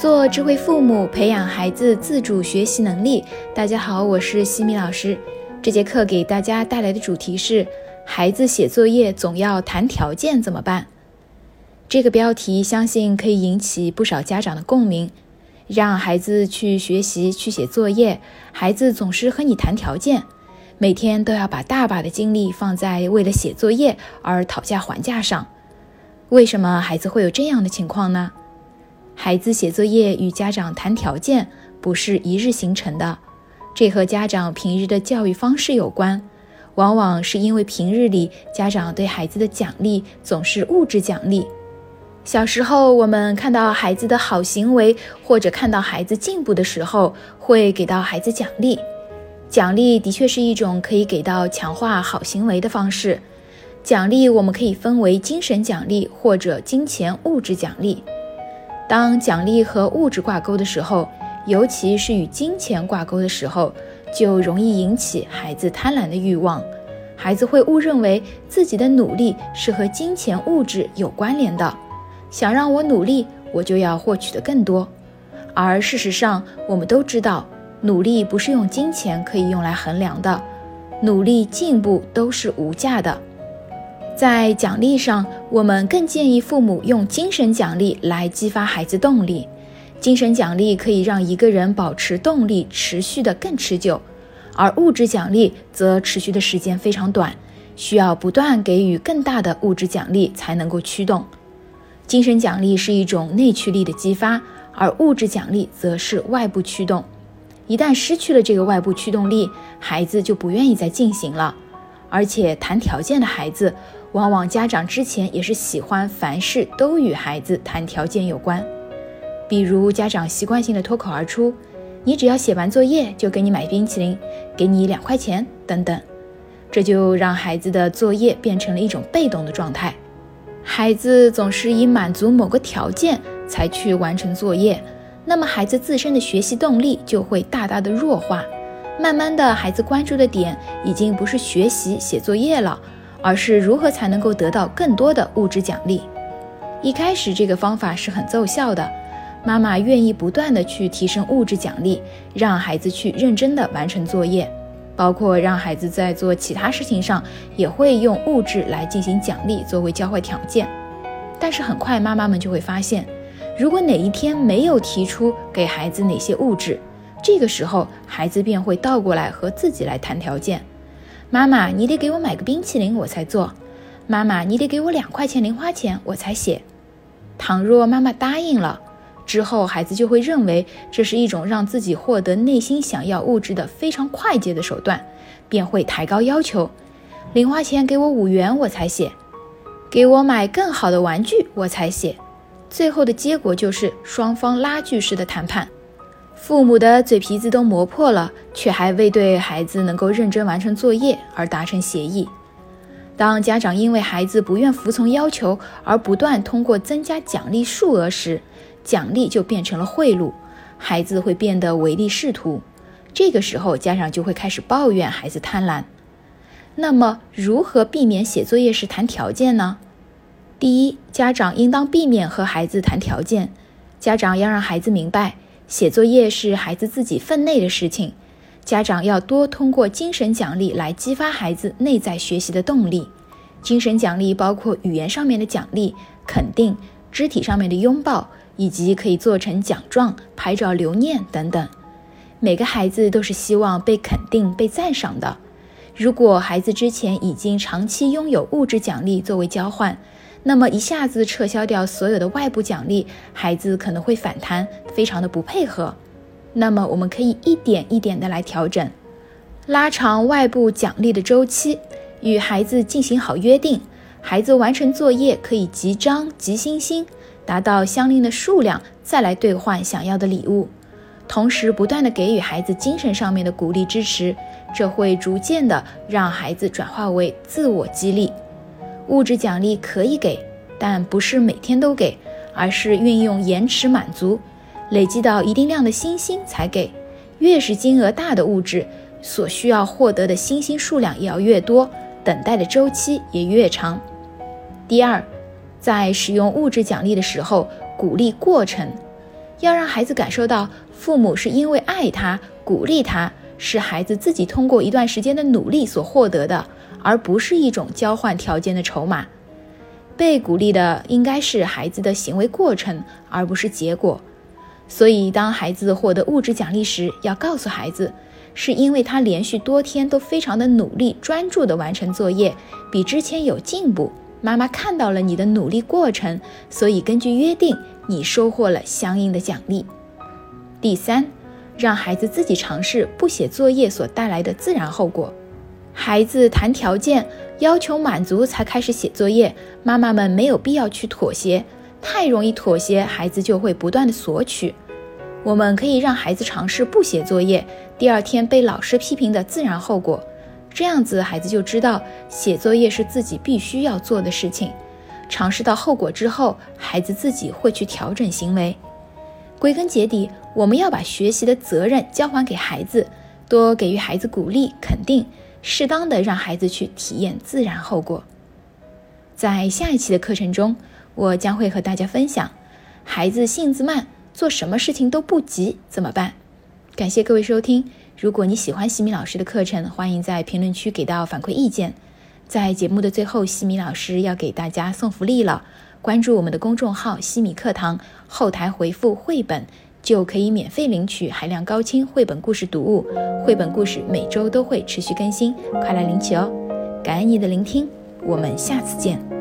做智慧父母，培养孩子自主学习能力。大家好，我是西米老师。这节课给大家带来的主题是：孩子写作业总要谈条件怎么办？这个标题相信可以引起不少家长的共鸣。让孩子去学习、去写作业，孩子总是和你谈条件，每天都要把大把的精力放在为了写作业而讨价还价上。为什么孩子会有这样的情况呢？孩子写作业与家长谈条件不是一日形成的，这和家长平日的教育方式有关。往往是因为平日里家长对孩子的奖励总是物质奖励。小时候，我们看到孩子的好行为或者看到孩子进步的时候，会给到孩子奖励。奖励的确是一种可以给到强化好行为的方式。奖励我们可以分为精神奖励或者金钱物质奖励。当奖励和物质挂钩的时候，尤其是与金钱挂钩的时候，就容易引起孩子贪婪的欲望。孩子会误认为自己的努力是和金钱物质有关联的，想让我努力，我就要获取的更多。而事实上，我们都知道，努力不是用金钱可以用来衡量的，努力进步都是无价的。在奖励上，我们更建议父母用精神奖励来激发孩子动力。精神奖励可以让一个人保持动力，持续的更持久；而物质奖励则持续的时间非常短，需要不断给予更大的物质奖励才能够驱动。精神奖励是一种内驱力的激发，而物质奖励则是外部驱动。一旦失去了这个外部驱动力，孩子就不愿意再进行了。而且谈条件的孩子。往往家长之前也是喜欢凡事都与孩子谈条件有关，比如家长习惯性的脱口而出：“你只要写完作业就给你买冰淇淋，给你两块钱等等。”这就让孩子的作业变成了一种被动的状态。孩子总是以满足某个条件才去完成作业，那么孩子自身的学习动力就会大大的弱化。慢慢的，孩子关注的点已经不是学习写作业了。而是如何才能够得到更多的物质奖励？一开始这个方法是很奏效的，妈妈愿意不断的去提升物质奖励，让孩子去认真的完成作业，包括让孩子在做其他事情上也会用物质来进行奖励作为交换条件。但是很快妈妈们就会发现，如果哪一天没有提出给孩子哪些物质，这个时候孩子便会倒过来和自己来谈条件。妈妈，你得给我买个冰淇淋，我才做。妈妈，你得给我两块钱零花钱，我才写。倘若妈妈答应了，之后孩子就会认为这是一种让自己获得内心想要物质的非常快捷的手段，便会抬高要求。零花钱给我五元，我才写。给我买更好的玩具，我才写。最后的结果就是双方拉锯式的谈判。父母的嘴皮子都磨破了，却还未对孩子能够认真完成作业而达成协议。当家长因为孩子不愿服从要求而不断通过增加奖励数额时，奖励就变成了贿赂，孩子会变得唯利是图。这个时候，家长就会开始抱怨孩子贪婪。那么，如何避免写作业时谈条件呢？第一，家长应当避免和孩子谈条件。家长要让孩子明白。写作业是孩子自己分内的事情，家长要多通过精神奖励来激发孩子内在学习的动力。精神奖励包括语言上面的奖励、肯定、肢体上面的拥抱，以及可以做成奖状、拍照留念等等。每个孩子都是希望被肯定、被赞赏的。如果孩子之前已经长期拥有物质奖励作为交换，那么一下子撤销掉所有的外部奖励，孩子可能会反弹，非常的不配合。那么我们可以一点一点的来调整，拉长外部奖励的周期，与孩子进行好约定。孩子完成作业可以集章集星星，达到相应的数量再来兑换想要的礼物。同时不断的给予孩子精神上面的鼓励支持，这会逐渐的让孩子转化为自我激励。物质奖励可以给，但不是每天都给，而是运用延迟满足，累积到一定量的星星才给。越是金额大的物质，所需要获得的星星数量也要越多，等待的周期也越长。第二，在使用物质奖励的时候，鼓励过程。要让孩子感受到父母是因为爱他、鼓励他，是孩子自己通过一段时间的努力所获得的，而不是一种交换条件的筹码。被鼓励的应该是孩子的行为过程，而不是结果。所以，当孩子获得物质奖励时，要告诉孩子，是因为他连续多天都非常的努力、专注的完成作业，比之前有进步。妈妈看到了你的努力过程，所以根据约定，你收获了相应的奖励。第三，让孩子自己尝试不写作业所带来的自然后果。孩子谈条件，要求满足才开始写作业，妈妈们没有必要去妥协，太容易妥协，孩子就会不断的索取。我们可以让孩子尝试不写作业，第二天被老师批评的自然后果。这样子，孩子就知道写作业是自己必须要做的事情。尝试到后果之后，孩子自己会去调整行为。归根结底，我们要把学习的责任交还给孩子，多给予孩子鼓励、肯定，适当的让孩子去体验自然后果。在下一期的课程中，我将会和大家分享，孩子性子慢，做什么事情都不急怎么办？感谢各位收听。如果你喜欢西米老师的课程，欢迎在评论区给到反馈意见。在节目的最后，西米老师要给大家送福利了。关注我们的公众号“西米课堂”，后台回复“绘本”就可以免费领取海量高清绘本故事读物。绘本故事每周都会持续更新，快来领取哦！感恩你的聆听，我们下次见。